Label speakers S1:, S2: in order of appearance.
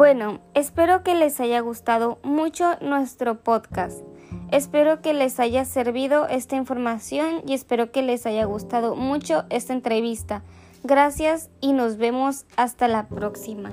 S1: Bueno, espero que les haya gustado mucho nuestro podcast. Espero que les haya servido esta información y espero que les haya gustado mucho esta entrevista. Gracias y nos vemos hasta la próxima.